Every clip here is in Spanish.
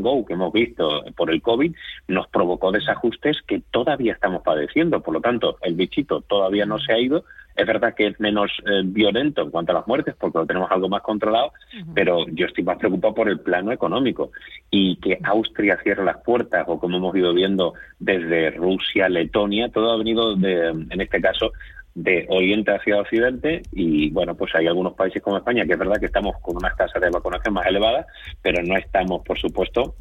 and go que hemos visto por el COVID nos provocó desajustes que todavía estamos padeciendo. Por lo tanto, el bichito todavía no se ha ido. Es verdad que es menos eh, violento en cuanto a las muertes porque lo tenemos algo más controlado, pero yo estoy más preocupado por el plano económico y que Austria cierre las puertas o como hemos ido viendo desde Rusia, Letonia, todo ha venido de, en este caso de oriente hacia occidente y bueno pues hay algunos países como España que es verdad que estamos con unas tasas de vacunación más elevadas pero no estamos por supuesto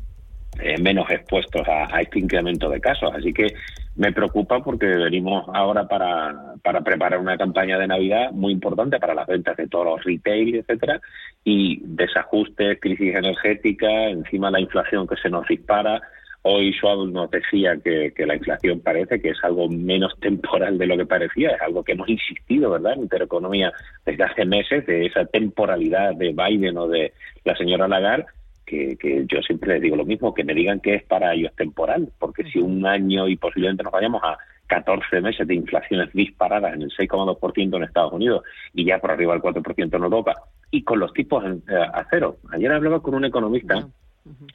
eh, menos expuestos a, este incremento de casos. Así que me preocupa porque venimos ahora para, para preparar una campaña de Navidad muy importante para las ventas de todos los retail etcétera y desajustes crisis energética encima la inflación que se nos dispara Hoy Schwab nos decía que, la inflación parece que es algo menos temporal de lo que parecía, es algo que hemos insistido, ¿verdad?, en Intereconomía desde hace meses, de esa temporalidad de Biden o de la señora Lagarde, que, que, yo siempre les digo lo mismo, que me digan que es para ellos temporal, porque si un año y posiblemente nos vayamos a 14 meses de inflaciones disparadas en el 6,2% en Estados Unidos y ya por arriba del 4% en Europa, y con los tipos eh, a cero. Ayer hablaba con un economista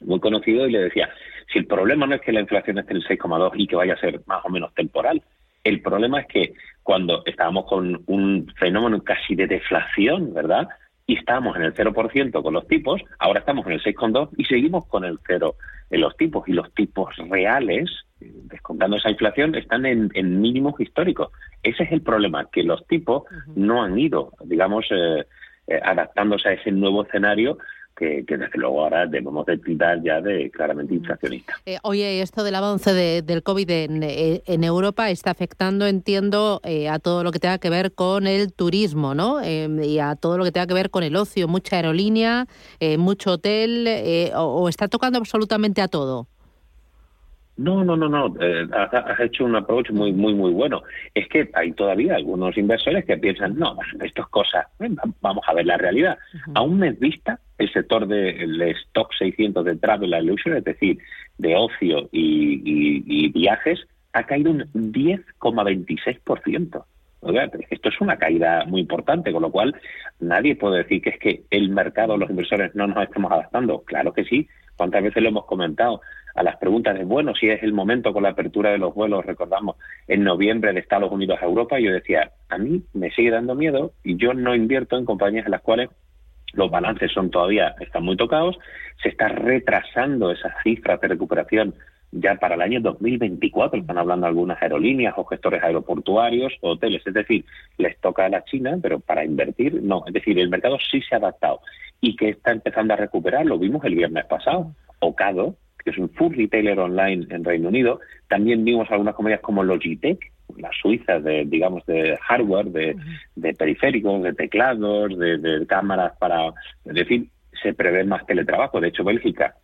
muy conocido y le decía, si el problema no es que la inflación esté en el 6,2 y que vaya a ser más o menos temporal, el problema es que cuando estábamos con un fenómeno casi de deflación, ¿verdad? Y estábamos en el 0% con los tipos, ahora estamos en el 6,2 y seguimos con el 0 en los tipos. Y los tipos reales, descontando esa inflación, están en, mínimos históricos. Ese es el problema, que los tipos no han ido, digamos, eh, eh, adaptándose a ese nuevo escenario que, desde luego ahora debemos de quitar ya de claramente inflacionista. Eh, oye, esto del avance del COVID en, eh, en, Europa está afectando, entiendo, eh, a todo lo que tenga que ver con el turismo, ¿no? y a todo lo que tenga que ver con el ocio, mucha aerolínea, mucho hotel, o está tocando absolutamente a todo. No, no, no, no. Eh, has, hecho un approach muy, muy, muy bueno. Es que hay todavía algunos inversores que piensan, no, esto es cosa, vamos a ver la realidad. A un mes vista, el sector del stock 600 de travel and leisure, es decir, de ocio y, viajes, ha caído un 10,26%. Esto es una caída muy importante, con lo cual nadie puede decir que es que el mercado, los inversores no nos estemos adaptando. Claro que sí. ¿Cuántas veces lo hemos comentado? A las preguntas de, bueno, si es el momento con la apertura de los vuelos, recordamos, en noviembre de Estados Unidos a Europa, yo decía, a mí me sigue dando miedo y yo no invierto en compañías en las cuales los balances son todavía, están muy tocados, se está retrasando esas cifras de recuperación ya para el año 2024, están hablando algunas aerolíneas o gestores aeroportuarios o hoteles, es decir, les toca a la China, pero para invertir no, es decir, el mercado sí se ha adaptado y que está empezando a recuperar, lo vimos el viernes pasado, Ocado, que es un food retailer online en Reino Unido. También vimos algunas comedias como Logitech, la suiza de, digamos, de hardware, de, periféricos, de teclados, de, cámaras para... Es decir, se prevé más teletrabajo. De hecho, Bélgica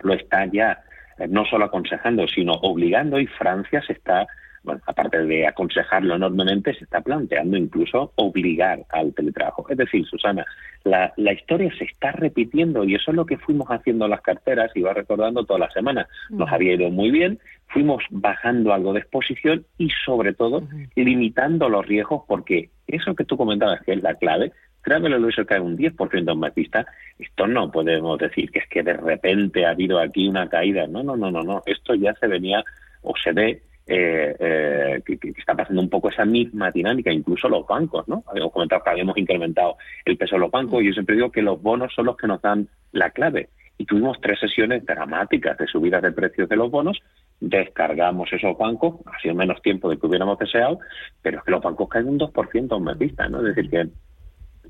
lo está ya eh, no solo aconsejando, sino obligando y Francia se está bueno, aparte de aconsejarlo enormemente, se está planteando incluso obligar al teletrabajo. Es decir, Susana, la, historia se está repitiendo y eso es lo que fuimos haciendo en las carteras, va recordando toda la semana. Nos había ido muy bien, fuimos bajando algo de exposición y sobre todo limitando los riesgos porque eso que tú comentabas que es la clave, Créanme, lo hizo caer un 10% en Batista. Esto no podemos decir que es que de repente ha habido aquí una caída. No, no, no, no, no. Esto ya se venía o se ve eh, eh, que, está pasando un poco esa misma dinámica, incluso los bancos, ¿no? Habíamos comentado que habíamos incrementado el peso de los bancos y yo siempre digo que los bonos son los que nos dan la clave. Y tuvimos tres sesiones dramáticas de subidas de precios de los bonos, descargamos esos bancos, ha sido menos tiempo de que hubiéramos deseado, pero es que los bancos caen un 2% a un mes vista, ¿no? Es decir, que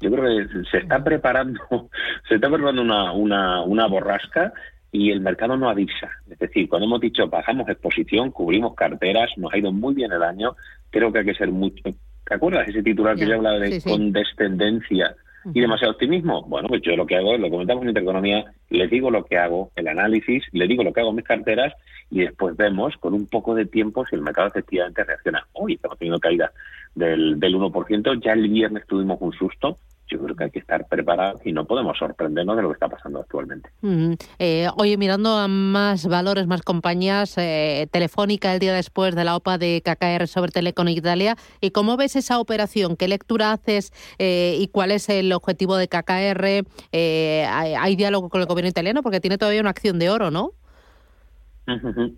yo creo que se está preparando, se está preparando una, una, una borrasca y el mercado no avisa. Es decir, cuando hemos dicho bajamos exposición, cubrimos carteras, nos ha ido muy bien el año, creo que hay que ser mucho... ¿Te acuerdas ese titular que yo hablaba de condescendencia y demasiado optimismo? Bueno, pues yo lo que hago es, lo comentamos en Intereconomía, les digo lo que hago, el análisis, le digo lo que hago en mis carteras y después vemos con un poco de tiempo si el mercado efectivamente reacciona. Hoy estamos teniendo caída del, del 1%, ya el viernes tuvimos un susto, yo creo que hay que estar preparados y no podemos sorprendernos de lo que está pasando actualmente. Eh, oye, mirando a más valores, más compañías, eh, Telefónica el día después de la OPA de KKR sobre Telecom Italia, ¿y cómo ves esa operación? ¿Qué lectura haces eh, y cuál es el objetivo de KKR? Hay, ¿Hay diálogo con el gobierno italiano? Porque tiene todavía una acción de oro, ¿no?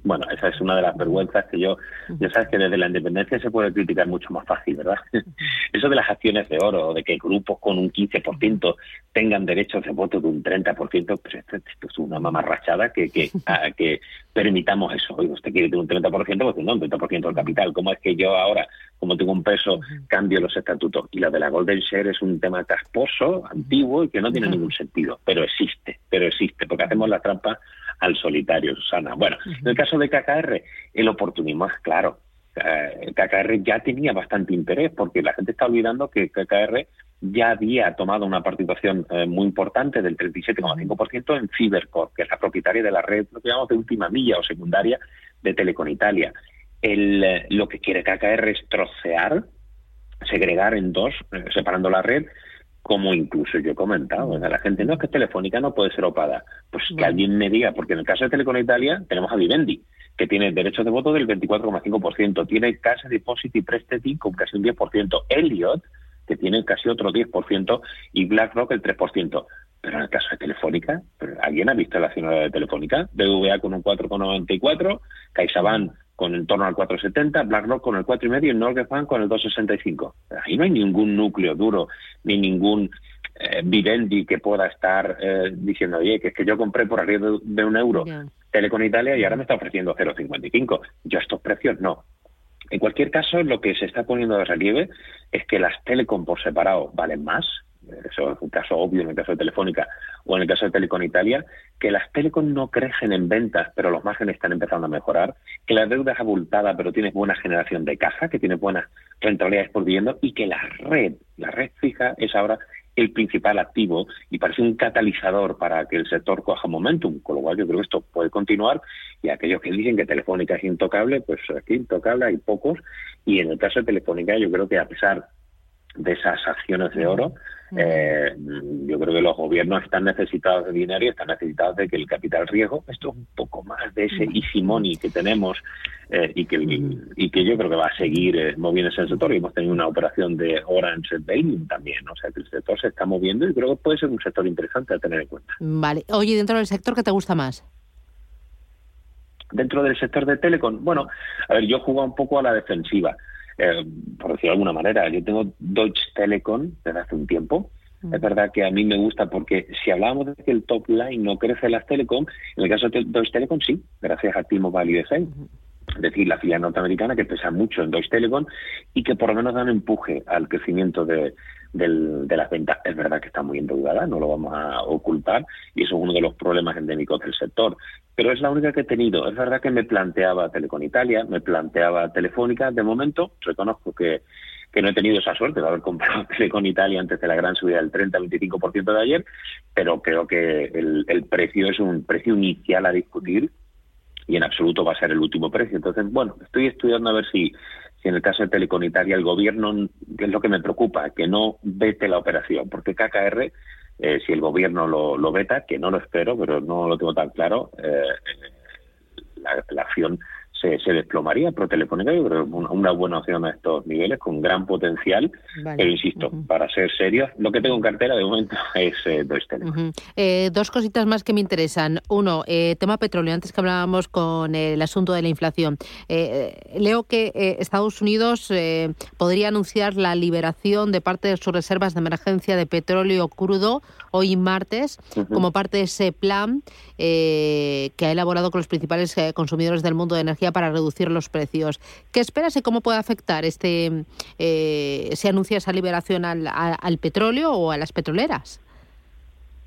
Bueno, esa es una de las vergüenzas que yo, ya sabes que desde la independencia se puede criticar mucho más fácil, ¿verdad? Eso de las acciones de oro, de que grupos con un 15% tengan derechos de voto de un 30%, pues esto, es una mamarrachada que, que, que permitamos eso. Oye, usted quiere tener un 30%, pues no, un 30% del capital. ¿Cómo es que yo ahora, como tengo un peso, cambio los estatutos? Y la de la Golden Share es un tema casposo, antiguo y que no tiene ningún sentido, pero existe, pero existe, porque hacemos la trampa al solitario, Susana. Bueno, en el caso de KKR, el oportunismo es claro. Eh, KKR ya tenía bastante interés porque la gente está olvidando que KKR ya había tomado una participación eh, muy importante del 37,5% en Fibercorp, que es la propietaria de la red, lo que llamamos de última milla o secundaria de Telecom Italia. El, eh, lo que quiere KKR es trocear, segregar en dos, separando la red, como incluso yo he comentado, la gente no es que Telefónica no puede ser opada, pues que alguien me diga, porque en el caso de Telecom Italia tenemos a Vivendi, que tiene derechos de voto del 24,5%, tiene Casa Deposit y Prestiti con casi un 10%, Elliot, que tiene casi otro 10%, y BlackRock el 3%. Pero en el caso de Telefónica, ¿alguien ha visto la acción de Telefónica? BVA con un 4,94, CaixaBank con en torno al 4,70, BlackRock con el 4,5 y Norgefan con el 2,65. Ahí no hay ningún núcleo duro, ni ningún eh, Vivendi que pueda estar eh, diciendo, oye, que es que yo compré por arriba de, un euro Telecom Italia y ahora me está ofreciendo 0,55. Yo estos precios no. En cualquier caso, lo que se está poniendo de relieve es que las telecom por separado valen más, eso es un caso obvio en el caso de Telefónica o en el caso de Telecom Italia, que las Telecom no crecen en ventas, pero los márgenes están empezando a mejorar, que la deuda es abultada, pero tiene buena generación de caja, que tiene buenas rentabilidades por viviendo, y que la red, la red fija, es ahora el principal activo y parece un catalizador para que el sector coja momentum, con lo cual yo creo que esto puede continuar y aquellos que dicen que Telefónica es intocable, pues aquí intocable hay pocos y en el caso de Telefónica yo creo que a pesar de esas acciones de oro, eh, yo creo que los gobiernos están necesitados de dinero y están necesitados de que el capital riesgo, esto es un poco más de ese easy money que tenemos eh, y, que, y que yo creo que va a seguir eh, moviéndose el sector. Y hemos tenido una operación de Orange Bailing también, o sea que el sector se está moviendo y creo que puede ser un sector interesante a tener en cuenta. Vale. Oye, dentro del sector, ¿qué te gusta más? Dentro del sector de Telecom, bueno, a ver, yo juego un poco a la defensiva. Eh, por decirlo de alguna manera. Yo tengo Deutsche Telekom desde hace un tiempo. Mm. Es verdad que a mí me gusta porque si hablábamos de que el top line no crece en las telecom, en el caso de Deutsche Telekom sí, gracias a T-Mobile y es decir, la filial norteamericana que pesa mucho en Deutsche Telekom y que por lo menos dan empuje al crecimiento de, de las ventas. Es verdad que está muy endeudada, no lo vamos a ocultar, y eso es uno de los problemas endémicos del sector. Pero es la única que he tenido. Es verdad que me planteaba Telecom Italia, me planteaba Telefónica. De momento, reconozco que, que no he tenido esa suerte de haber comprado Telecom Italia antes de la gran subida del 30-25% de ayer, pero creo que el, el precio es un precio inicial a discutir y en absoluto va a ser el último precio. Entonces, bueno, estoy estudiando a ver si si en el caso de Telecom Italia el gobierno, que es lo que me preocupa, que no vete la operación, porque KKR, eh, si el gobierno lo, lo, veta, que no lo espero, pero no lo tengo tan claro, eh, la, la acción se, se desplomaría. Pero Telefónica yo creo una, una buena opción a estos niveles, con gran potencial. Pero insisto, para ser serios, lo que tengo en cartera de momento es eh, eh, dos cositas más que me interesan. Uno, eh, tema petróleo. Antes que hablábamos con el asunto de la inflación. Eh, leo que eh, Estados Unidos podría anunciar la liberación de parte de sus reservas de emergencia de petróleo crudo hoy martes, como parte de ese plan que ha elaborado con los principales consumidores del mundo de energía para reducir los precios. ¿Qué esperas y cómo puede afectar este, eh, se anuncia esa liberación al, al petróleo o a las petroleras?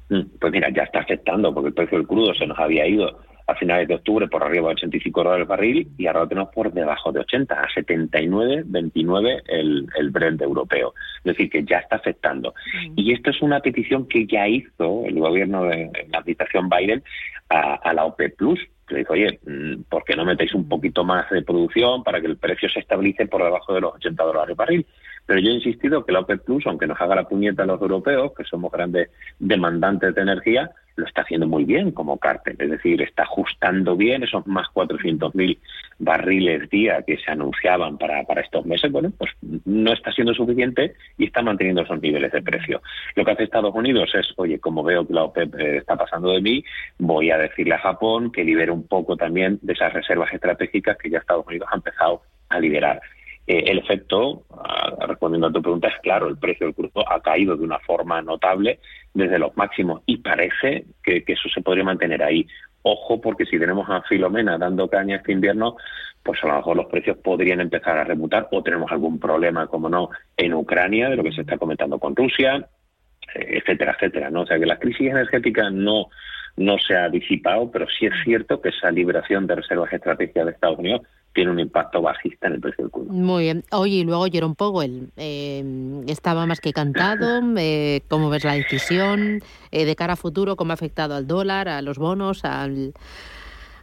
Mm, pues mira, ya está afectando porque el precio del crudo se nos había ido a finales de octubre por arriba de 85 dólares el barril y ahora lo tenemos por debajo de 80, a 79, 29 el, el Brent europeo. Es decir, que ya está afectando. Mm. Y esto es una petición que ya hizo el gobierno de la administración Biden a, a la OPEP Plus, le dijo, oye, mm, ¿por qué no metéis un poquito más de producción para que el precio se estabilice por debajo de los 80 dólares barril? Pero yo he insistido que la OPEP Plus, aunque nos haga la puñeta a los europeos, que somos grandes demandantes de energía, lo está haciendo muy bien como cártel, es decir, está ajustando bien esos más 400.000 barriles día que se anunciaban para, para estos meses, bueno, pues no está siendo suficiente y está manteniendo esos niveles de precio. Lo que hace Estados Unidos es, oye, como veo que la OPEP eh, está pasando de mí, voy a decirle a Japón que libere un poco también de esas reservas estratégicas que ya Estados Unidos ha empezado a liberar. Eh, el efecto, respondiendo a tu pregunta, es claro, el precio del crudo ha caído de una forma notable desde los máximos y parece que, eso se podría mantener ahí. Ojo, porque si tenemos a Filomena dando caña este invierno, pues a lo mejor los precios podrían empezar a remutar o tenemos algún problema, como no, en Ucrania, de lo que se está comentando con Rusia, eh, etcétera, etcétera. ¿no? O sea que la crisis energética no, no se ha disipado, pero sí es cierto que esa liberación de reservas estratégicas de Estados Unidos tiene un impacto bajista en el precio del crudo. Muy bien. Oye, y luego Jerome Powell, eh, estaba más que cantado. Eh, ¿Cómo ves la decisión? Eh, de cara a futuro, ¿cómo ha afectado al dólar, a los bonos, al,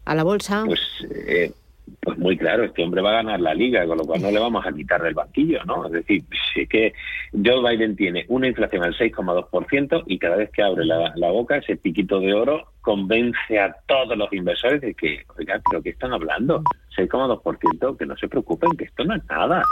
a la bolsa? Pues, eh, pues muy claro, este hombre va a ganar la liga, con lo cual no le vamos a quitar del banquillo, ¿no? Es decir, es que Joe Biden tiene una inflación al 6,2% y cada vez que abre la, la boca, ese piquito de oro convence a todos los inversores de que, oiga, pero ¿qué están hablando? 6,2%, que no se preocupen, que esto no es nada.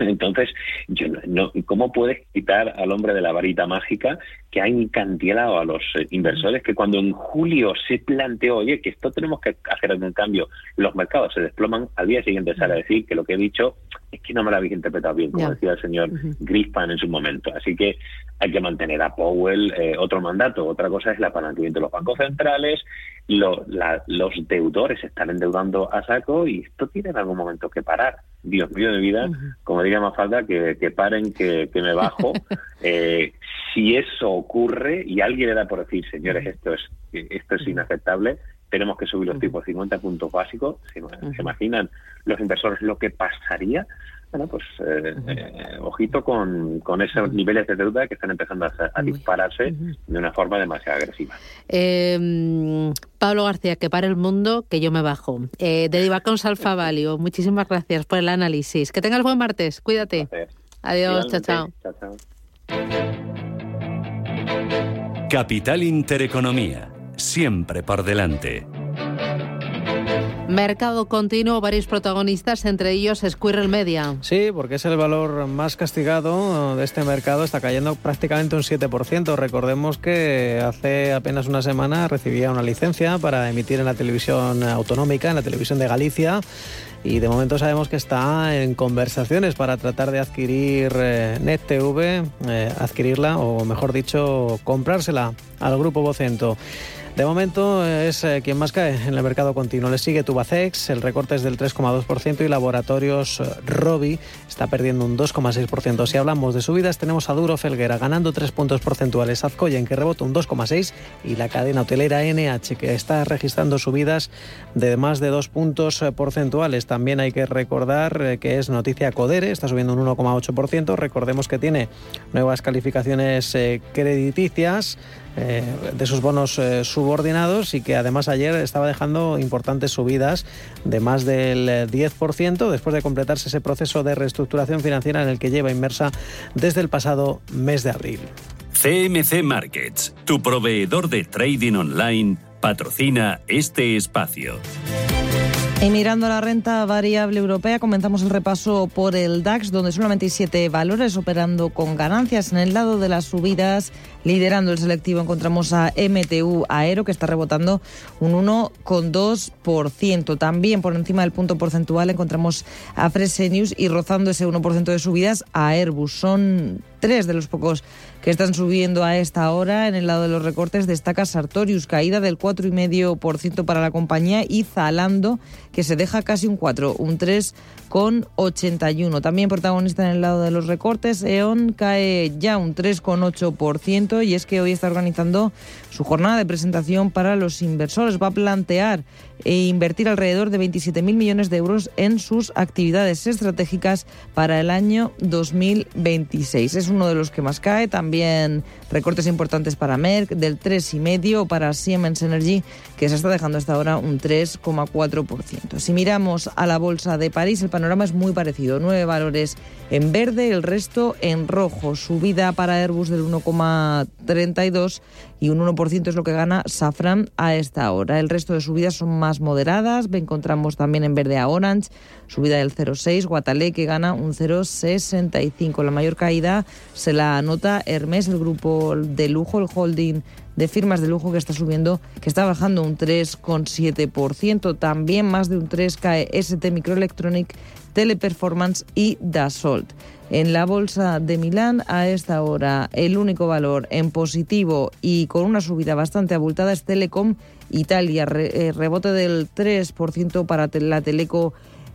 Entonces, yo no, ¿cómo puedes quitar al hombre de la varita mágica que ha encantilado a los eh, inversores que cuando en julio se planteó, oye, que esto tenemos que hacer algún cambio, los mercados se desploman, al día siguiente sale a decir que lo que he dicho es que no me lo habéis interpretado bien, como decía el señor Grispan en su momento. Así que hay que mantener a Powell eh, otro mandato. Otra cosa es el apalancamiento de los bancos centrales, los deudores están endeudando a saco y esto tiene en algún momento que parar. Dios mío de vida, como diría más falta, que, paren, que, me bajo. Eh, si eso ocurre y alguien le da por decir, señores, esto es, esto es inaceptable, tenemos que subir los tipos 50 puntos básicos. ¿Se, imaginan los inversores lo que pasaría? Bueno, pues eh, eh, ojito con, con esos niveles de deuda que están empezando a, dispararse de una forma demasiado agresiva. Eh, Pablo García, que para el mundo, que yo me bajo. Eh, de Divacons Alfa Valio, muchísimas gracias por el análisis. Que tengas buen martes, cuídate. Adiós, chao, chao. Capital Intereconomía, siempre por delante. Mercado continuo, varios protagonistas, entre ellos Squirrel Media. Sí, porque es el valor más castigado de este mercado, está cayendo prácticamente un 7%. Recordemos que hace apenas una semana recibía una licencia para emitir en la televisión autonómica, en la televisión de Galicia. Y de momento sabemos que está en conversaciones para tratar de adquirir eh, NetTV, eh, adquirirla o mejor dicho, comprársela al grupo Vocento. De momento es eh, quien más cae en el mercado continuo. Le sigue Tubacex, el recorte es del 3,2% y Laboratorios eh, Robi está perdiendo un 2,6%. Si hablamos de subidas, tenemos a Duro Felguera ganando 3 puntos porcentuales, Azcoyen que rebota un 2,6% y la cadena hotelera NH que está registrando subidas de más de 2 puntos eh, porcentuales. También hay que recordar que es noticia Codere, está subiendo un 1,8%. Recordemos que tiene nuevas calificaciones crediticias eh, de sus bonos eh, subordinados y que además ayer estaba dejando importantes subidas de más del 10% después de completarse ese proceso de reestructuración financiera en el que lleva inmersa desde el pasado mes de abril. CMC Markets, tu proveedor de trading online, patrocina este espacio. Y mirando la renta variable europea, comenzamos el repaso por el DAX, donde hay siete valores operando con ganancias. En el lado de las subidas, liderando el selectivo, encontramos a MTU Aero, que está rebotando un 1,2%. También por encima del punto porcentual encontramos a Fresenius y rozando ese 1% de subidas a Airbus. Son tres de los pocos que están subiendo a esta hora. En el lado de los recortes destaca Sartorius, caída del 4,5% para la compañía y Zalando, que se deja casi un 4, un 3,81. También protagonista en el lado de los recortes, E.ON cae ya un 3,8% y es que hoy está organizando su jornada de presentación para los inversores. Va a plantear e invertir alrededor de 27.000 millones de euros en sus actividades estratégicas para el año 2026. Es uno de los que más cae. También recortes importantes para Merck del 3,5%, para Siemens Energy, que se está dejando hasta ahora un 3,4%. Si miramos a la bolsa de París, el panorama es muy parecido. Nueve valores en verde, el resto en rojo. Subida para Airbus del 1,32 y un 1% es lo que gana Safran a esta hora. El resto de subidas son más moderadas. Encontramos también en verde a Orange, subida del 0,6, Guatalé que gana un 0,65. La mayor caída se la anota Hermes, el grupo de lujo, el holding de firmas de lujo que está subiendo, que está bajando un 3,7%. También más de un 3 cae ST Microelectronic, Teleperformance y Dassault. En la bolsa de Milán, a esta hora, el único valor en positivo y con una subida bastante abultada es Telecom Italia, eh, rebote del 3% para la Teleco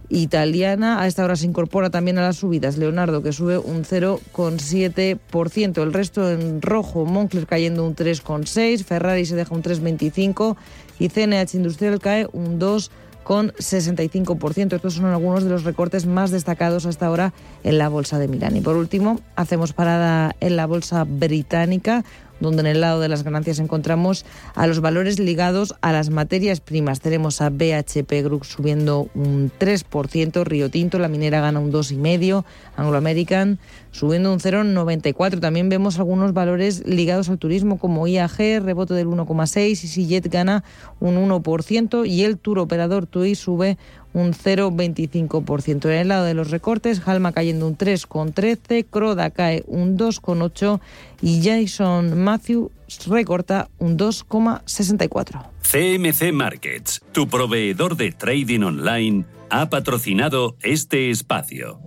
italiana. A esta hora se incorpora también a las subidas Leonardo, que sube un 0,7%. El resto en rojo, Moncler cayendo un 3,6%, Ferrari se deja un 3,25% y CNH Industrial cae un 2% con 65%. Estos son algunos de los recortes más destacados hasta ahora en la bolsa de Milán. Y por último, hacemos parada en la bolsa británica donde en el lado de las ganancias encontramos a los valores ligados a las materias primas. Tenemos a BHP Group subiendo un 3%, Río Tinto, la minera gana un 2,5%, Anglo American subiendo un 0,94%. También vemos algunos valores ligados al turismo como IAG, rebote del 1,6%, EasyJet gana un 1% y el tour operador TUI sube un 0,25%. En el lado de los recortes, Halma cayendo un 3,13%, Croda cae un 2,8% y Jason Matthew recorta un 2,64%. CMC Markets, tu proveedor de trading online, ha patrocinado este espacio.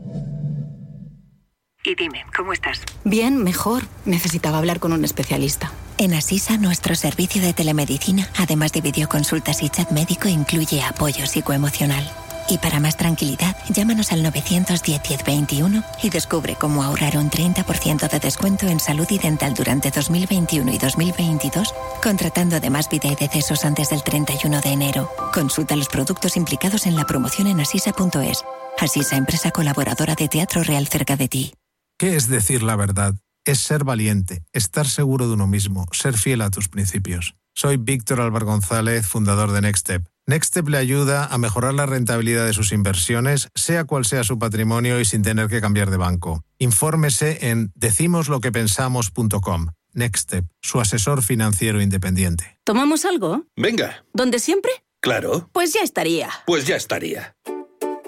Y dime, ¿cómo estás? Bien, mejor. Necesitaba hablar con un especialista. En Asisa, nuestro servicio de telemedicina, además de videoconsultas y chat médico, incluye apoyo psicoemocional. Y para más tranquilidad, llámanos al 910-1021 y descubre cómo ahorrar un 30% de descuento en salud y dental durante 2021 y 2022, contratando además vida y decesos antes del 31 de enero. Consulta los productos implicados en la promoción en asisa.es. Asisa, empresa colaboradora de Teatro Real cerca de ti. ¿Qué es decir la verdad? Es ser valiente, estar seguro de uno mismo, ser fiel a tus principios. Soy Víctor Álvaro González, fundador de Nextstep. Nextstep le ayuda a mejorar la rentabilidad de sus inversiones, sea cual sea su patrimonio y sin tener que cambiar de banco. Infórmese en decimosloquepensamos.com. Nextstep, su asesor financiero independiente. ¿Tomamos algo? Venga. ¿Donde siempre? Claro. Pues ya estaría. Pues ya estaría.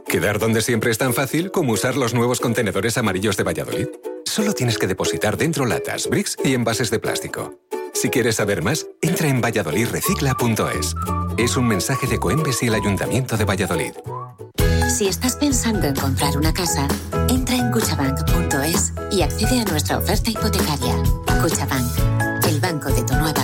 Quedar donde siempre es tan fácil como usar los nuevos contenedores amarillos de Valladolid. Solo tienes que depositar dentro latas, bricks y envases de plástico. Si quieres saber más, entra en valladolidrecicla.es. Es un mensaje de Coembes y el Ayuntamiento de Valladolid. Si estás pensando en comprar una casa, entra en cuchabank.es y accede a nuestra oferta hipotecaria. Cuchabank, el banco de tu nueva.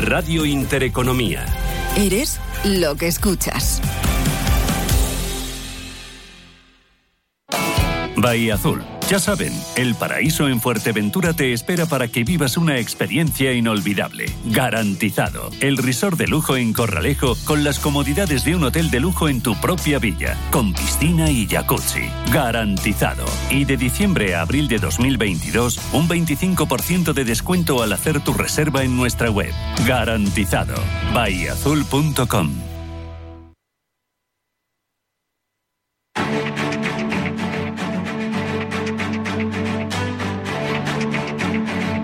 Radio Intereconomía. Eres lo que escuchas. Bahía Azul Ya saben, el paraíso en Fuerteventura te espera para que vivas una experiencia inolvidable. Garantizado. El resort de lujo en Corralejo con las comodidades de un hotel de lujo en tu propia villa, con piscina y jacuzzi. Garantizado. Y de diciembre a abril de 2022, un 25% de descuento al hacer tu reserva en nuestra web. Garantizado. Bahiazul.com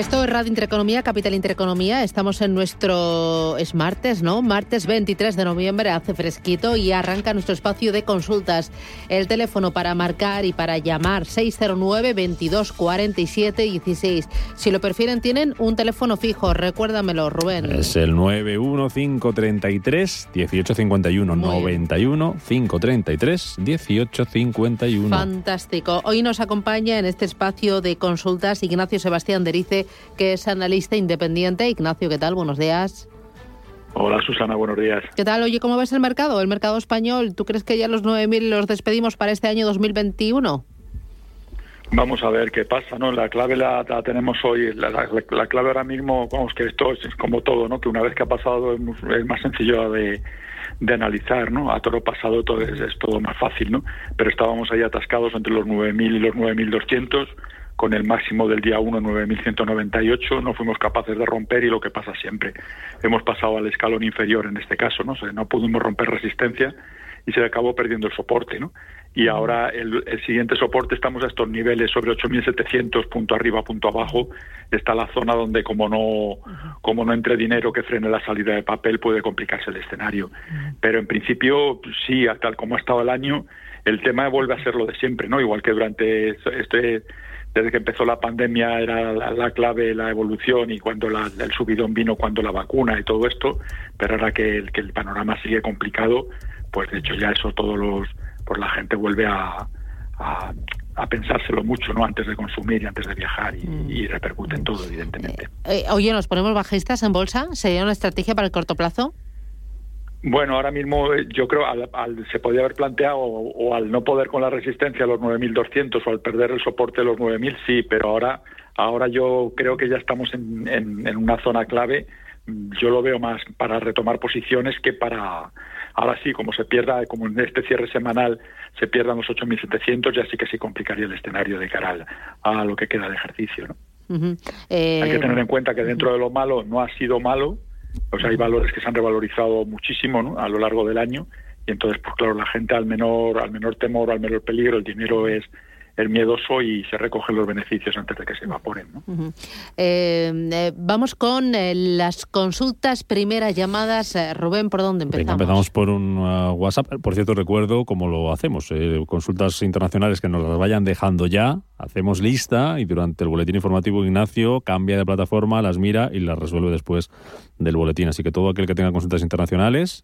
Esto es Radio Intereconomía, Capital Intereconomía. Estamos en nuestro. Es martes, ¿no? Martes 23 de noviembre, hace fresquito y arranca nuestro espacio de consultas. El teléfono para marcar y para llamar 609 22 47 16. Si lo prefieren, tienen un teléfono fijo. Recuérdamelo, Rubén. Es el 91533 1851. 91 533 1851. Fantástico. Hoy nos acompaña en este espacio de consultas Ignacio Sebastián Derice que es analista independiente. Ignacio, ¿qué tal? Buenos días. Hola Susana, buenos días. ¿Qué tal? Oye, ¿cómo ves el mercado? El mercado español, ¿tú crees que ya los 9.000 los despedimos para este año 2021? Vamos a ver qué pasa, ¿no? La clave la, tenemos hoy, la, clave ahora mismo, vamos, que esto es como todo, ¿no? Que una vez que ha pasado es, más sencillo de, analizar, ¿no? A todo pasado todo es, es, todo más fácil, ¿no? Pero estábamos ahí atascados entre los 9.000 y los 9.200 con el máximo del día 1, 9.198, no fuimos capaces de romper y lo que pasa siempre, hemos pasado al escalón inferior en este caso, ¿no? no pudimos romper resistencia y se acabó perdiendo el soporte, ¿no? Y ahora el, siguiente soporte estamos a estos niveles sobre 8.700, punto arriba, punto abajo, está la zona donde como no, como no entre dinero que frene la salida de papel puede complicarse el escenario. Pero en principio, sí, tal como ha estado el año, el tema vuelve a ser lo de siempre, ¿no? Igual que durante este desde que empezó la pandemia era la, clave la evolución y cuando el subidón vino cuando la vacuna y todo esto, pero ahora que el, que el panorama sigue complicado, pues de hecho ya eso todos los, pues la gente vuelve a, a, pensárselo mucho, ¿no? Antes de consumir y antes de viajar y, mm. repercute en todo, evidentemente. Eh, oye, ¿nos ponemos bajistas en bolsa? ¿Sería una estrategia para el corto plazo? Bueno, ahora mismo eh, yo creo al, se podía haber planteado o, al no poder con la resistencia a los 9.200 o al perder el soporte de los 9.000, sí, pero ahora, ahora yo creo que ya estamos en, en, una zona clave. Yo lo veo más para retomar posiciones que para ahora sí, como se pierda, como en este cierre semanal se pierdan los 8.700, ya sí que se complicaría el escenario de cara a lo que queda de ejercicio. ¿no? Hay que tener en cuenta que dentro de lo malo no ha sido malo, sea, hay valores que se han revalorizado muchísimo a lo largo del año. Y entonces, pues claro, la gente al menor, al menor temor, al menor peligro, el dinero es el miedoso y se recogen los beneficios antes de que se evaporen. Eh, eh, vamos con eh, las consultas, primeras llamadas. Rubén, ¿por dónde empezamos? empezamos por un uh, WhatsApp. Por cierto, recuerdo cómo lo hacemos. consultas internacionales que nos las vayan dejando ya. Hacemos lista y durante el boletín informativo Ignacio cambia de plataforma, las mira y las resuelve después del boletín. Así que todo aquel que tenga consultas internacionales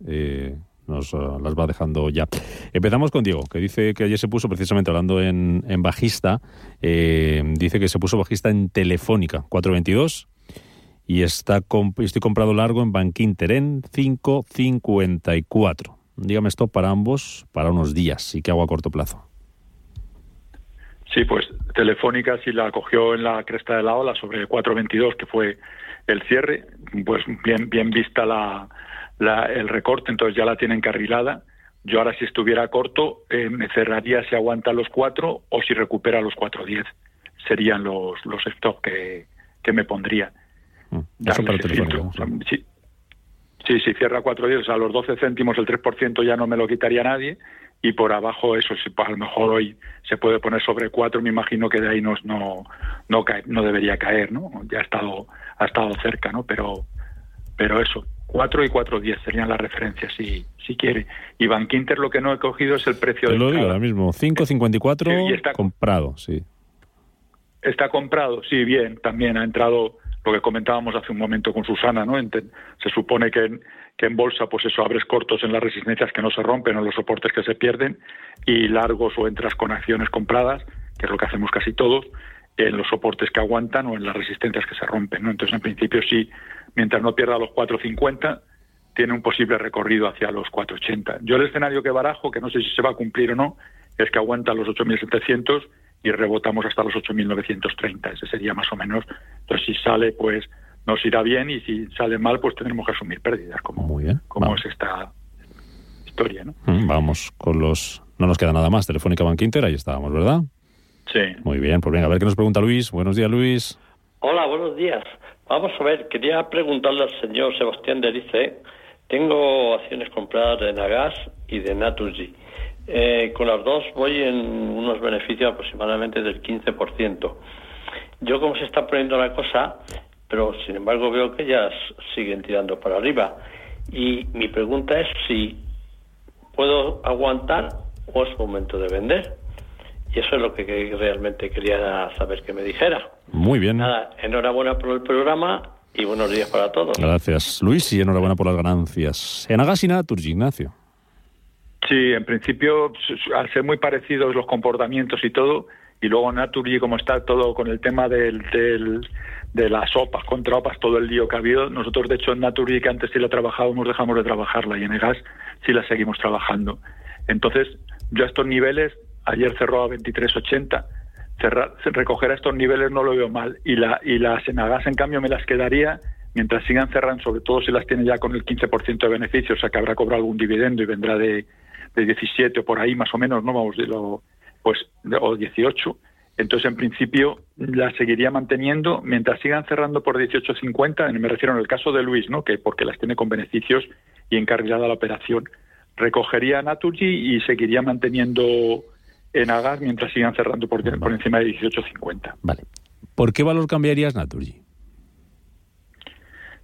nos eh, las va dejando ya. Empezamos con Diego, que dice que ayer se puso, precisamente hablando en, bajista, eh, dice que se puso bajista en Telefónica, 422, y está estoy comprado largo en Bankinter en 554. Dígame esto para ambos, para unos días, y qué hago a corto plazo. Sí, pues Telefónica si la cogió en la cresta de la ola sobre 422, que fue el cierre, pues bien, bien vista la, el recorte, entonces ya la tienen carrilada. Yo ahora si estuviera corto eh, me cerraría si aguanta los cuatro o si recupera los cuatro diez. Serían los, los stop que, que me pondría. Mm, eso sí, sí, si cierra cuatro diez, o sea, los 12 céntimos, el 3% ya no me lo quitaría nadie. Y por abajo, eso, si a lo mejor hoy se puede poner sobre cuatro, me imagino que de ahí no, no, no, cae, no debería caer, ¿no? Ya ha estado, ha estado cerca, ¿no? Pero, pero eso, 4 y 4.10 serían las referencias, si, si quiere. Y Bankinter lo que no he cogido es el precio Te lo digo ahora mismo, 5.54 está comprado, sí. Está comprado, sí, bien, también ha entrado lo que comentábamos hace un momento con Susana, ¿no? Se supone que en, que en bolsa, pues eso, abres cortos en las resistencias que no se rompen o los soportes que se pierden y largos o entras con acciones compradas que es lo que hacemos casi todos, en los soportes que aguantan o en las resistencias que se rompen. ¿no? Entonces, en principio, sí, mientras no pierda los 450, tiene un posible recorrido hacia los 480. Yo el escenario que barajo, que no sé si se va a cumplir o no, es que aguanta los 8.700 y rebotamos hasta los 8.930. Ese sería más o menos. Entonces, si sale, pues nos irá bien y si sale mal, pues tendremos que asumir pérdidas, como, Muy bien. como es esta historia. ¿no? Vamos con los... No nos queda nada más. Telefónica Bank Inter, ahí estábamos, ¿verdad? Sí. Muy bien, pues venga, a ver qué nos pregunta Luis. Buenos días, Luis. Hola, buenos días. Vamos a ver, quería preguntarle al señor Sebastián Derice. Tengo acciones compradas de Nagas y de Naturgy. Eh, con las dos voy en unos beneficios aproximadamente del 15%. Yo como se está poniendo la cosa, pero sin embargo veo que ellas siguen tirando para arriba. Y mi pregunta es si puedo aguantar o es momento de vender. Y eso es lo que realmente quería saber que me dijera. Muy bien. Nada, enhorabuena por el programa y buenos días para todos. Gracias, Luis, y enhorabuena por las ganancias. En Agas y Naturgy, Ignacio. Sí, en principio, al ser muy parecidos los comportamientos y todo, y luego Naturgy, como está todo con el tema del, del- de las OPAs contra OPAs, todo el lío que ha habido, nosotros, de hecho, en Naturgy, que antes sí la trabajábamos, dejamos de trabajarla, y en EGAS sí la seguimos trabajando. Entonces, yo a estos niveles, ayer cerró a 23.80, cerrar, recoger a estos niveles no lo veo mal, y, la, y las en Agas, en cambio, me las quedaría mientras sigan cerrando, sobre todo si las tiene ya con el 15% de beneficio, o sea que habrá cobrado algún dividendo y vendrá de, de 17 o por ahí más o menos, no vamos de lo pues de- o 18. Entonces, en principio, la seguiría manteniendo mientras sigan cerrando por 18.50. Me refiero en el caso de Luis, ¿no? Que porque las tiene con beneficios y encarrilada la operación. Recogería Naturgy y seguiría manteniendo en Agas mientras sigan cerrando por, por encima de 18.50. Vale. ¿Por qué valor cambiarías Naturgy?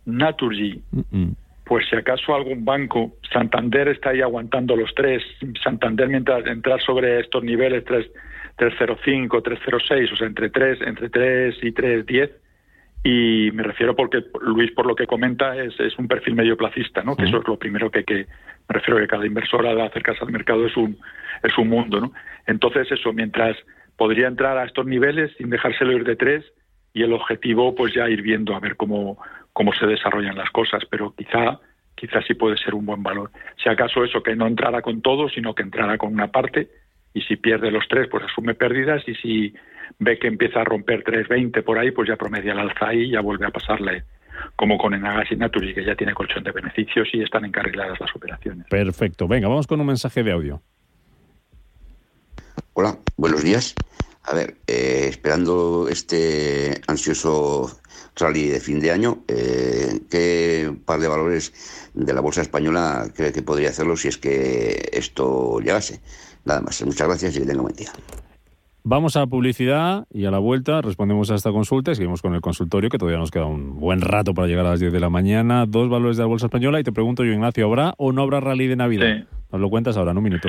Naturgy, Mm, pues si acaso algún banco, Santander está ahí aguantando los tres, Santander mientras entrar sobre estos niveles 3, 305, 306, o sea, entre 3, entre 3 y 310, y me refiero porque Luis, por lo que comenta, es, es un perfil medio placista, ¿no? Que eso es lo primero que, que me refiero que cada inversor al acercarse al mercado es un, es un mundo, ¿no? Entonces, eso, mientras podría entrar a estos niveles sin dejárselo ir de tres, y el objetivo, pues ya ir viendo a ver cómo, cómo se desarrollan las cosas, pero quizá quizá sí puede ser un buen valor. Si acaso eso, que no entrara con todo, sino que entrara con una parte, y si pierde los tres, pues asume pérdidas, y si ve que empieza a romper 3.20 por ahí, pues ya promedia el alza ahí y ya vuelve a pasarle como con Enagas y Naturgy, que ya tiene colchón de beneficios y están encarriladas las operaciones. Perfecto. Venga, vamos con un mensaje de audio. Hola, buenos días. A ver, eh, esperando este ansioso rally de fin de año, eh, ¿qué par de valores de la bolsa española cree que podría hacerlo si es que esto llegase? Nada más, muchas gracias y que tenga buen día. Vamos a publicidad y a la vuelta respondemos a esta consulta y seguimos con el consultorio, que todavía nos queda un buen rato para llegar a las 10 de la mañana. Dos valores de la bolsa española y te pregunto yo, Ignacio, ¿habrá o no habrá rally de Navidad? Nos lo cuentas ahora, en un minuto.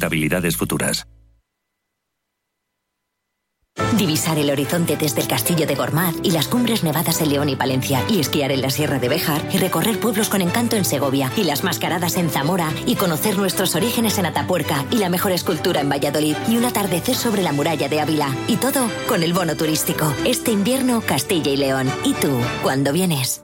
rentabilidades futuras. Divisar el horizonte desde el castillo de Gormaz y las cumbres nevadas en León y Palencia, y esquiar en la Sierra de Béjar, y recorrer pueblos con encanto en Segovia, y las mascaradas en Zamora, y conocer nuestros orígenes en Atapuerca, y la mejor escultura en Valladolid, y un atardecer sobre la muralla de Ávila, y todo con el bono turístico. Este invierno, Castilla y León. ¿Y tú, cuándo vienes?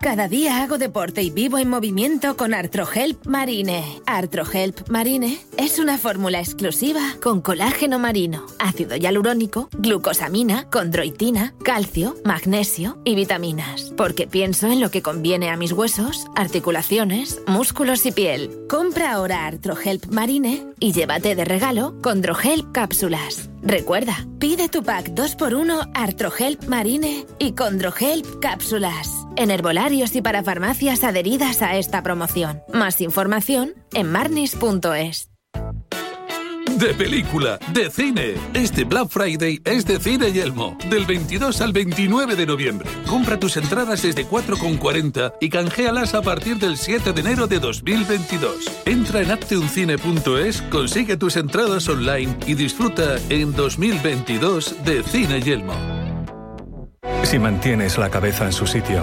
Cada día hago deporte y vivo en movimiento con Artrohelp Marine. Artrohelp Marine es una fórmula exclusiva con colágeno marino, ácido hialurónico, glucosamina, condroitina, calcio, magnesio y vitaminas. Porque pienso en lo que conviene a mis huesos, articulaciones, músculos y piel. Compra ahora Artrohelp Marine y llévate de regalo Condrohelp cápsulas. Recuerda, pide tu pack 2x1 Artrohelp Marine y Condrohelp cápsulas en herbolarios y para farmacias adheridas a esta promoción. Más información en marnis.es. De película, de cine. Este Black Friday es de Cine Yelmo. Del 22 al 29 de noviembre. Compra tus entradas desde 4,40 y canjealas a partir del 7 de enero de 2022. Entra en acteuncine.es, consigue tus entradas online y disfruta en 2022 de Cine Yelmo. Si mantienes la cabeza en su sitio,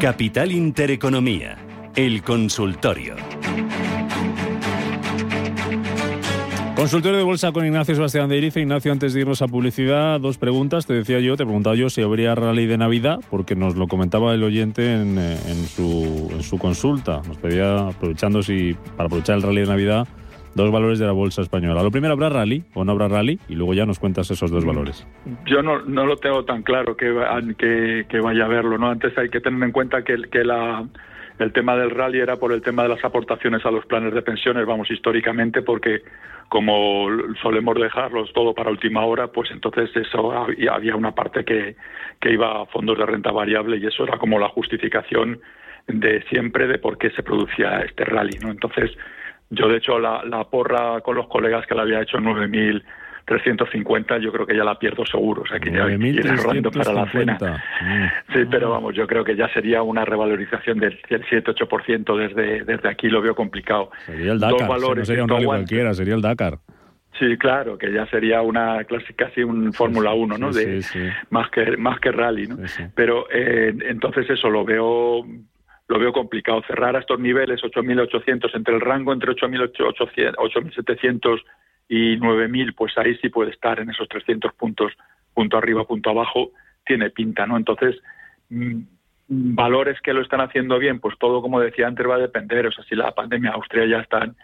Capital Intereconomía, el consultorio. Consultorio de bolsa con Ignacio Sebastián de Irice. Ignacio, antes de irnos a publicidad, dos preguntas. Te decía yo, te preguntaba yo si habría rally de Navidad, porque nos lo comentaba el oyente en, eh, su, en su consulta. Nos pedía, aprovechando si, para aprovechar el rally de Navidad, dos valores de la bolsa española. Lo primero, ¿habrá rally o no habrá rally? Y luego ya nos cuentas esos dos valores. Yo no, no lo tengo tan claro que, que, que vaya a verlo. ¿no? Antes hay que tener en cuenta que, que la el tema del rally era por el tema de las aportaciones a los planes de pensiones, vamos, históricamente, porque como solemos dejarlos todo para última hora, pues entonces eso había una parte que, que iba a fondos de renta variable y eso era como la justificación de siempre de por qué se producía este rally, ¿no? Entonces, yo de hecho la, la porra con los colegas que la había hecho en 9.000 350 yo creo que ya la pierdo seguro, o sea que ya viene rodando para la cena. Mm. Sí, pero vamos, yo creo que ya sería una revalorización del 7-8% desde, desde aquí, lo veo complicado. Sería el Dakar, no sería un rally cualquiera, sería el Dakar. Sí, claro, que ya sería una casi casi un Fórmula 1, ¿no? de más que más que rally, ¿no? Pero eh, entonces eso lo veo lo veo complicado cerrar a estos niveles 8.800 entre el rango entre 8.800 8.700 y 9.000, pues ahí sí puede estar en esos 300 puntos, punto arriba, punto abajo, tiene pinta, ¿no? Entonces, mm, valores que lo están haciendo bien, pues todo, como decía antes, va a depender. O sea, si la pandemia, Austria ya están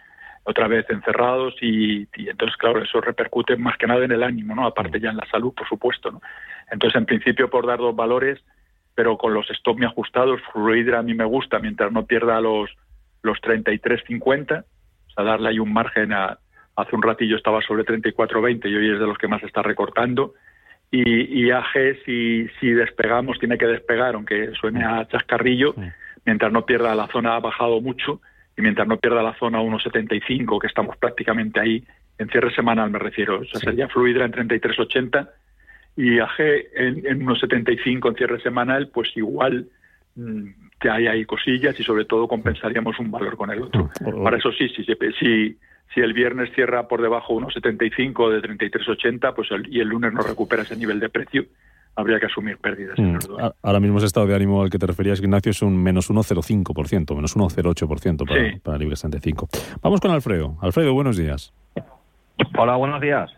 otra vez encerrados y, entonces, claro, eso repercute más que nada en el ánimo, ¿no? Aparte ya en la salud, por supuesto, ¿no? Entonces, en principio, por dar dos valores, pero con los stop ajustados, Fluidra a mí me gusta mientras no pierda los, los 33.50, o sea, darle ahí un margen a, hace un ratillo estaba sobre 34.20 y hoy es de los que más está recortando. Y, y AG, si, si despegamos, tiene que despegar, aunque suene a chascarrillo, mientras no pierda la zona, ha bajado mucho, y mientras no pierda la zona 1.75, que estamos prácticamente ahí, en cierre semanal me refiero, o sea, sería Fluidra en 33.80 y AG en, en 1.75 en cierre semanal, pues igual mm, que hay ahí cosillas y sobre todo compensaríamos un valor con el otro. Para eso sí, sí, sí, sí si el viernes cierra por debajo 1,75 de 33,80 pues y el lunes no recupera ese nivel de precio, habría que asumir pérdidas. Mm, ahora mismo ese estado de ánimo al que te referías, Ignacio, es un menos 1,05%, menos 1,08% para, sí. para Libre 65. Vamos con Alfredo. Alfredo, buenos días. Hola, buenos días.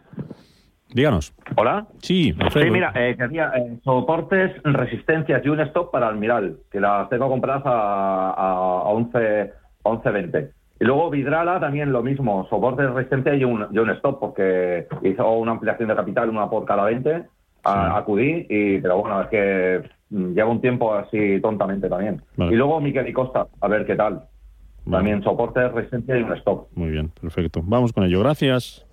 Díganos. ¿Hola? Sí, Alfredo. Sí, mira, eh, quería eh, soportes, resistencias y un stop para Almiral, que las tengo compradas a, a, a 11, 11.20. Y luego Vidrala también lo mismo, soporte de resistencia y un, y un stop, porque hizo una ampliación de capital, una por cada 20, a, acudí, y, pero bueno, es que mm, lleva un tiempo así tontamente también. Vale. Y luego Miquel y Costa, a ver qué tal. Vale. También soporte de resistencia y un stop. Muy bien, perfecto. Vamos con ello, gracias.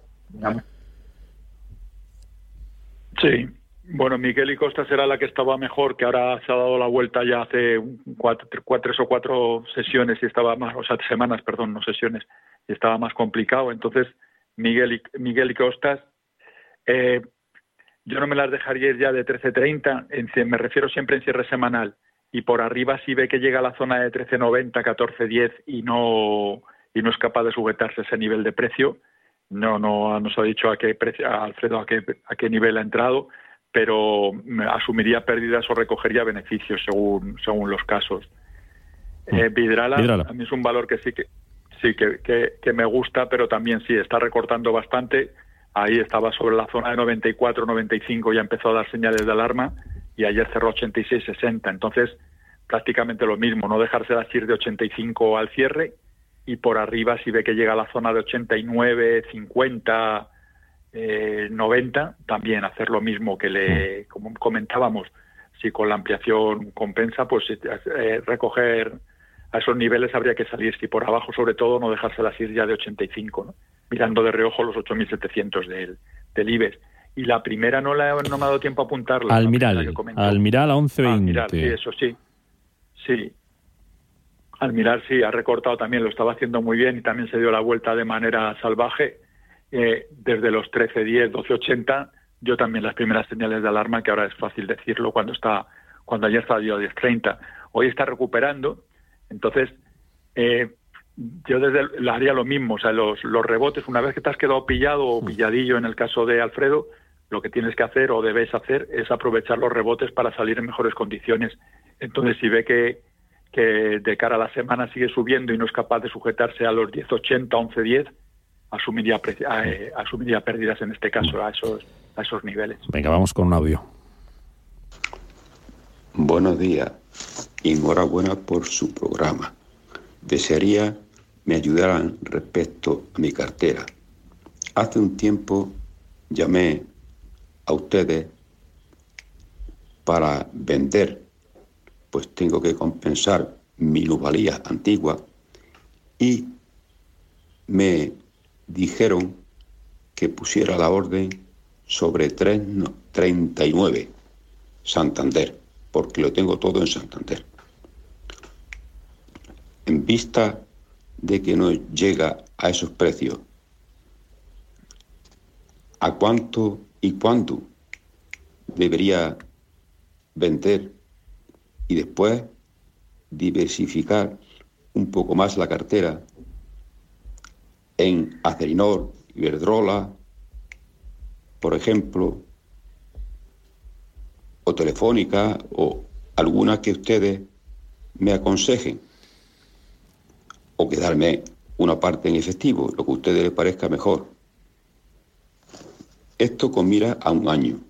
Sí, bueno, Miguel y Costa será la que estaba mejor, que ahora se ha dado la vuelta ya hace cuatro, cuatro tres o cuatro sesiones y estaba más, o sea, semanas, perdón, no sesiones, y estaba más complicado. Entonces, Miguel y, Miguel y Costas. Eh, yo no me las dejaría ir ya de 13.30, en, me refiero siempre en cierre semanal, y por arriba si ve que llega a la zona de 13.90, 14.10 y no, y no es capaz de sujetarse a ese nivel de precio, no, no nos ha dicho a qué precio, a Alfredo a qué, a qué nivel ha entrado, pero asumiría pérdidas o recogería beneficios según, según los casos. Mm. Eh, Vidrala, a mí es un valor que sí que sí que, que, me gusta, pero también sí está recortando bastante. Ahí estaba sobre la zona de 94, 95, ya empezó a dar señales de alarma y ayer cerró 86, 60. Entonces, prácticamente lo mismo, no dejarse ir de 85 al cierre y por arriba si ve que llega a la zona de 89, 50, eh, 90, también hacer lo mismo que le mm. como comentábamos. Si con la ampliación compensa, pues eh, recoger a esos niveles habría que salir. Si por abajo, sobre todo, no dejárselas ir ya de 85, ¿no? mirando de reojo los 8.700 del, del IBEX. Y la primera no, la, no me ha dado tiempo a apuntarla. Almiral, Almiral a 11.20. Almiral, sí, eso sí. Sí, al mirar, sí, ha recortado también, lo estaba haciendo muy bien y también se dio la vuelta de manera salvaje. Eh, desde los 13.10, 12.80, yo también las primeras señales de alarma, que ahora es fácil decirlo cuando está cuando ayer estaba dio 10.30. Hoy está recuperando, entonces eh, yo desde haría lo mismo, o sea, los, los rebotes, una vez que te has quedado pillado o pilladillo en el caso de Alfredo, lo que tienes que hacer o debes hacer es aprovechar los rebotes para salir en mejores condiciones. Entonces, si ve que, que de cara a la semana sigue subiendo y no es capaz de sujetarse a los 10.80, 11.10, asumiría, eh, asumiría pérdidas en este caso a esos, a esos niveles. Venga, vamos con un audio. Buenos días y enhorabuena por su programa. Desearía me ayudaran respecto a mi cartera. Hace un tiempo llamé a ustedes para vender pues tengo que compensar mi luzvalía antigua y me dijeron que pusiera la orden sobre 39 Santander, porque lo tengo todo en Santander. En vista de que no llega a esos precios, ¿a cuánto y cuándo debería vender y después diversificar un poco más la cartera en Acerinor, Iberdrola, por ejemplo, o Telefónica, o alguna que ustedes me aconsejen, o quedarme una parte en efectivo, lo que a ustedes les parezca mejor. Esto con mira a un año.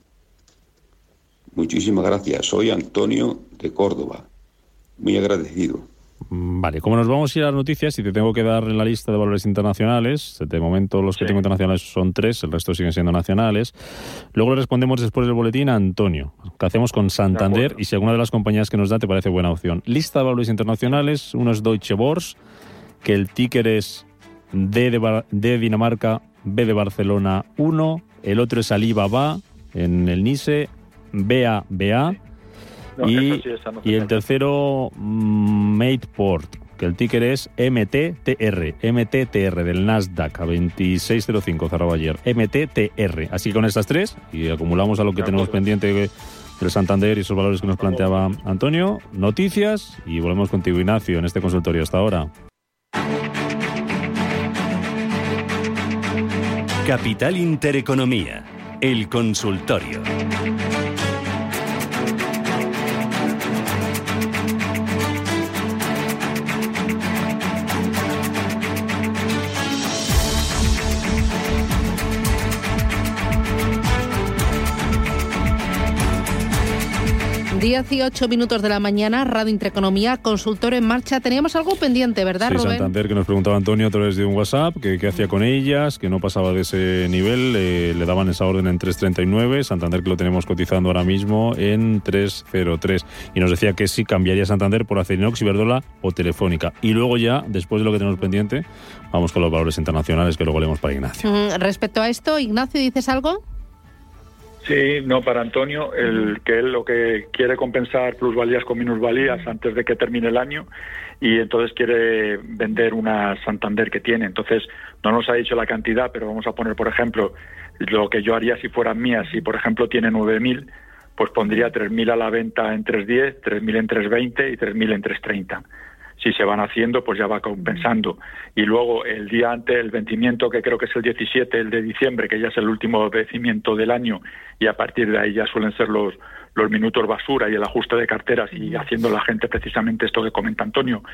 Muchísimas gracias. Soy Antonio de Córdoba. Muy agradecido. Vale, como nos vamos a ir a las noticias y te tengo que dar la lista de valores internacionales, de momento los que tengo internacionales son tres, el resto siguen siendo nacionales. Luego le respondemos después del boletín a Antonio, que hacemos con Santander y si alguna de las compañías que nos da te parece buena opción. Lista de valores internacionales, uno es Deutsche Börse, que el ticker es D de, de Dinamarca, B de Barcelona 1, el otro es Alibaba en el NICE, BABA y, y el tercero mm, Mateport, que el ticker es MTTR, MTTR del Nasdaq a 2605 cerrado ayer, MTTR. Así que con estas tres y acumulamos a lo que tenemos pendiente del Santander y esos valores que nos planteaba Antonio, noticias y volvemos contigo Ignacio en este consultorio hasta ahora. Capital Intereconomía, el consultorio. Dieciocho minutos de la mañana, Radio Intereconomía, consultor en marcha. Teníamos algo pendiente, ¿verdad, sí, Santander, que nos preguntaba Antonio a través de un WhatsApp, que qué hacía con ellas, que no pasaba de ese nivel, eh, le daban esa orden en 3.39, Santander que lo tenemos cotizando ahora mismo en 3.03. Y nos decía que sí cambiaría Santander por Acerinox, Iberdrola o Telefónica. Y luego ya, después de lo que tenemos pendiente, vamos con los valores internacionales que luego leemos para Ignacio. Mm, respecto a esto, Ignacio, ¿dices algo? Sí, no, para Antonio, el que él lo que quiere compensar plusvalías con minusvalías antes de que termine el año y entonces quiere vender una Santander que tiene. Entonces, no nos ha dicho la cantidad, pero vamos a poner, por ejemplo, lo que yo haría si fueran mías. Si, por ejemplo, tiene 9.000, pues pondría 3.000 a la venta en 3.10, 3.000 en 3.20 y 3.000 en 3.30 si se van haciendo, pues ya va compensando. Y luego el día antes, el vencimiento, que creo que es el 17, el de diciembre, que ya es el último vencimiento del año, y a partir de ahí ya suelen ser los, los minutos basura y el ajuste de carteras y haciendo la gente precisamente esto que comenta Antonio,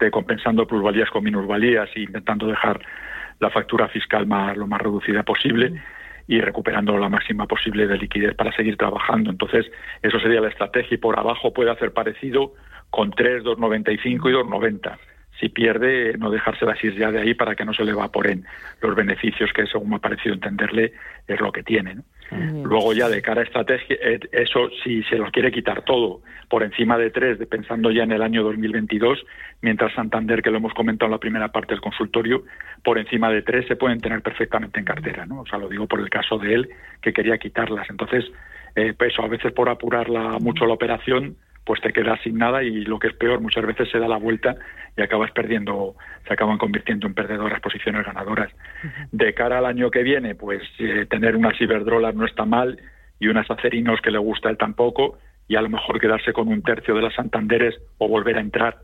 de compensando plusvalías con minusvalías e intentando dejar la factura fiscal más, lo más reducida posible y recuperando la máxima posible de liquidez para seguir trabajando. Entonces, eso sería la estrategia y por abajo puede hacer parecido con 3, 2,95 y 2,90. Si pierde, no dejársela ir ya de ahí para que no se le evaporen los beneficios que, según me ha parecido entenderle, es lo que tiene. Luego ya de cara a estrategia, eh, eso si se los quiere quitar todo por encima de 3, pensando ya en el año 2022, mientras Santander, que lo hemos comentado en la primera parte del consultorio, por encima de 3 se pueden tener perfectamente en cartera. ¿no? O sea, lo digo por el caso de él, que quería quitarlas. Entonces, eh, pues a veces por apurarla mucho la operación, pues te quedas sin nada y lo que es peor, muchas veces se da la vuelta y acabas perdiendo, se acaban convirtiendo en perdedoras posiciones ganadoras. De cara al año que viene, pues eh, tener unas Iberdrolas no está mal y unas Acerinos que le gusta él tampoco y a lo mejor quedarse con un tercio de las Santanderes o volver a entrar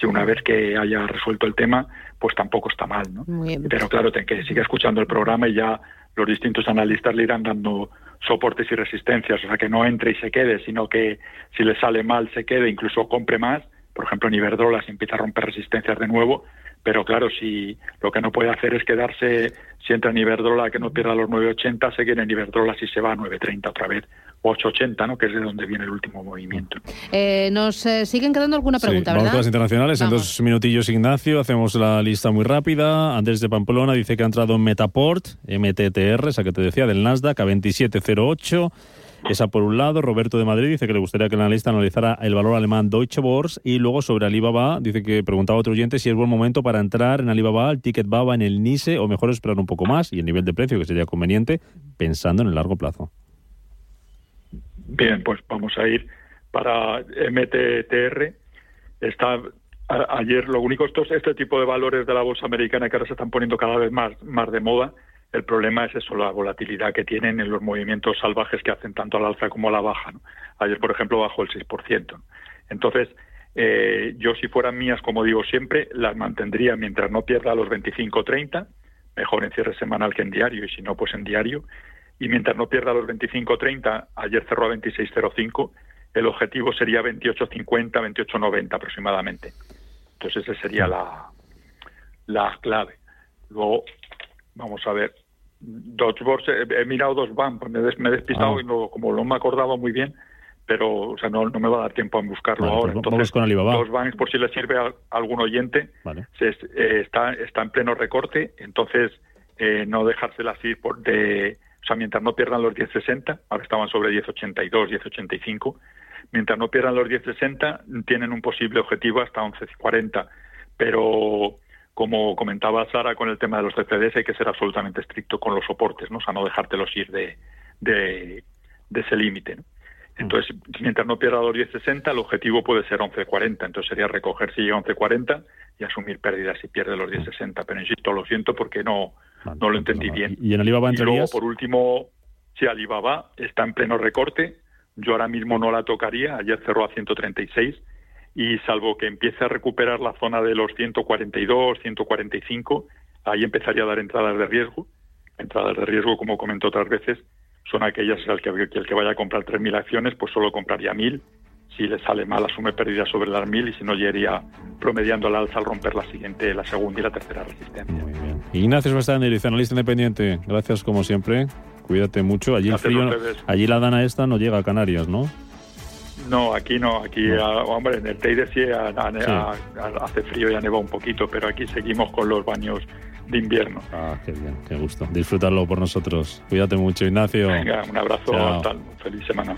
si una vez que haya resuelto el tema, pues tampoco está mal, ¿no? Pero claro, ten que siga escuchando el programa y ya los distintos analistas le irán dando soportes y resistencias, o sea, que no entre y se quede, sino que si le sale mal se quede, incluso compre más, por ejemplo en Iberdrola si empieza a romper resistencias de nuevo, pero claro, si lo que no puede hacer es quedarse, si entra en Iberdrola que no pierda los 9.80, seguir en Iberdrola si se va a 9.30 otra vez, 8.80, ¿no? que es de donde viene el último movimiento. Eh, nos eh, siguen quedando alguna pregunta, ¿verdad? Vamos con las internacionales. En dos minutillos, Ignacio, hacemos la lista muy rápida. Andrés de Pamplona dice que ha entrado en Metaport, MTTR, esa que te decía, del Nasdaq, a 2708. Esa por un lado. Roberto de Madrid dice que le gustaría que el analista analizara el valor alemán Deutsche Börse. Y luego sobre Alibaba, dice que preguntaba a otro oyente si es buen momento para entrar en Alibaba, el ticket Baba en el NISE, o mejor esperar un poco más y el nivel de precio que sería conveniente pensando en el largo plazo. Bien, pues vamos a ir para MTTR. Está ayer lo único estos este tipo de valores de la bolsa americana que ahora se están poniendo cada vez más más de moda el problema es eso, la volatilidad que tienen en los movimientos salvajes que hacen tanto a la alza como a la baja. Ayer, por ejemplo, bajó el 6%. Entonces, eh, yo si fueran mías, como digo siempre, las mantendría mientras no pierda los 25-30, mejor en cierre semanal que en diario, y si no, pues en diario. Y mientras no pierda los 25-30, ayer cerró a 26-05, el objetivo sería 28-50, 28-90 aproximadamente. Entonces, esa sería la, la clave. Luego, vamos a ver, Dodgeball, he, mirado dos van, me, me he despistado ah. y no, como no me acordaba muy bien, pero o sea, no, no me va a dar tiempo a buscarlo ahora. Pues Entonces, con Alibaba. Dos banks, por si le sirve a, algún oyente, eh, está, está en pleno recorte, entonces eh, no dejárselas ir por de, o sea, mientras no pierdan los 10.60, ahora estaban sobre 10.82, 10.85, mientras no pierdan los 10.60, tienen un posible objetivo hasta 11.40, pero como comentaba Sara con el tema de los CFDs, hay que ser absolutamente estricto con los soportes, ¿no? O sea, no dejártelos ir de, de, ese límite. Entonces, mientras no pierda los 10.60, el objetivo puede ser 11.40. Entonces sería recoger si llega a 11.40 y asumir pérdidas si pierde los 10.60. Pero insisto, lo siento porque no, no lo entendí bien. ¿Y en Alibaba Y luego, por último, si Alibaba está en pleno recorte, yo ahora mismo no la tocaría. Ayer cerró a 136 y salvo que empiece a recuperar la zona de los 142, 145, ahí empezaría a dar entradas de riesgo. Entradas de riesgo, como comento otras veces, son aquellas el que, el que vaya a comprar 3.000 acciones, pues solo compraría 1.000. Si le sale mal, asume pérdidas sobre las 1.000 y si no, iría promediando al alza al romper la siguiente, la segunda y la tercera resistencia. Muy bien. Ignacio Sebastián, analista independiente. Gracias como siempre. Cuídate mucho. Allí, el frío, allí la dana esta no llega a Canarias, ¿no? No, aquí no, aquí, hombre, en el Teide sí, hace frío y ha nevado un poquito, pero aquí seguimos con los baños de invierno. Ah, qué bien, qué gusto. Disfrutarlo por nosotros. Cuídate mucho, Ignacio. Venga, un abrazo, hasta feliz semana.